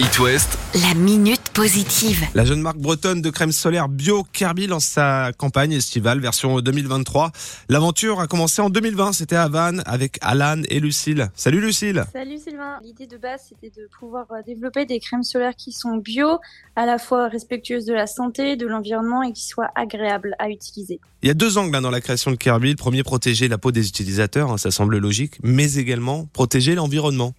It West, La minute positive. La jeune marque bretonne de crème solaire bio Kirby lance sa campagne estivale version 2023. L'aventure a commencé en 2020, c'était à Vannes avec Alan et Lucille. Salut Lucille Salut Sylvain. L'idée de base, c'était de pouvoir euh, développer des crèmes solaires qui sont bio, à la fois respectueuses de la santé, de l'environnement et qui soient agréables à utiliser. Il y a deux angles hein, dans la création de Kirby. Le premier, protéger la peau des utilisateurs, hein, ça semble logique, mais également protéger l'environnement.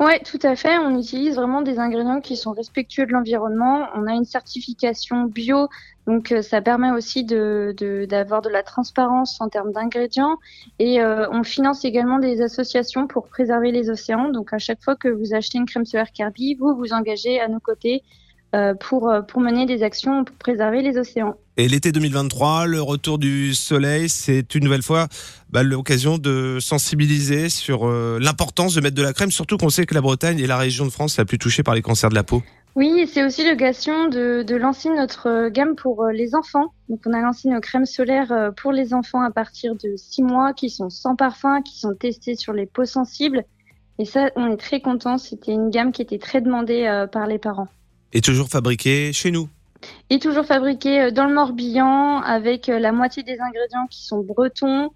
Ouais, tout à fait. On utilise vraiment des ingrédients qui sont respectueux de l'environnement. On a une certification bio, donc euh, ça permet aussi de de- d'avoir de, la transparence en termes d'ingrédients. Et euh, on finance également des associations pour préserver les océans. Donc à chaque fois que vous achetez une crème solaire Kirby, vous vous engagez à nos côtés pour euh, pour mener des actions pour préserver les océans. Et l'été 2023, le retour du soleil, c'est une nouvelle fois bah, l'occasion de sensibiliser sur euh, l'importance de mettre de la crème, surtout qu'on sait que la Bretagne est la région de France la plus touchée par les cancers de la peau. Oui, c'est aussi l'occasion de, de lancer notre euh, gamme pour euh, les enfants. Donc, on a lancé nos crèmes solaires euh, pour les enfants à partir de 6 mois, qui sont sans parfum, qui sont testées sur les peaux sensibles. Et ça, on est très contents. C'était une gamme qui était très demandée euh, par les parents. Et toujours fabriqué chez nous. Et toujours fabriquée euh, dans le Morbihan, avec euh, la moitié des ingrédients qui sont bretons.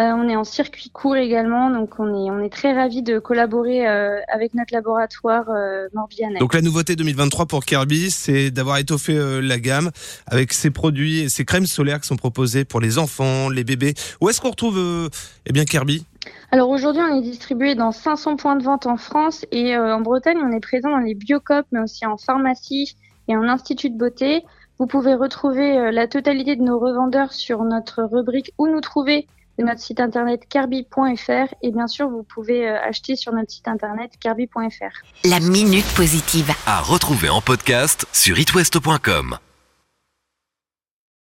Euh, on est en circuit court également, donc on est, on est très ravis de collaborer euh, avec notre laboratoire euh, morbihanais. Donc la nouveauté 2023 pour Kirby, c'est d'avoir étoffé la gamme avec ces produits et ces crèmes solaires qui sont proposées pour les enfants, les bébés. Où est-ce qu'on retrouve eh bien Kirby? Alors aujourd'hui, on est distribué dans 500 points de vente en France et euh, en Bretagne, on est présent dans les biocopes, mais aussi en pharmacie et en institut de beauté. Vous pouvez retrouver euh, la totalité de nos revendeurs sur notre rubrique où nous trouver de notre site internet carby.fr et bien sûr, vous pouvez euh, acheter sur notre site internet carby.fr. La minute positive. à retrouver en podcast sur itwest.com.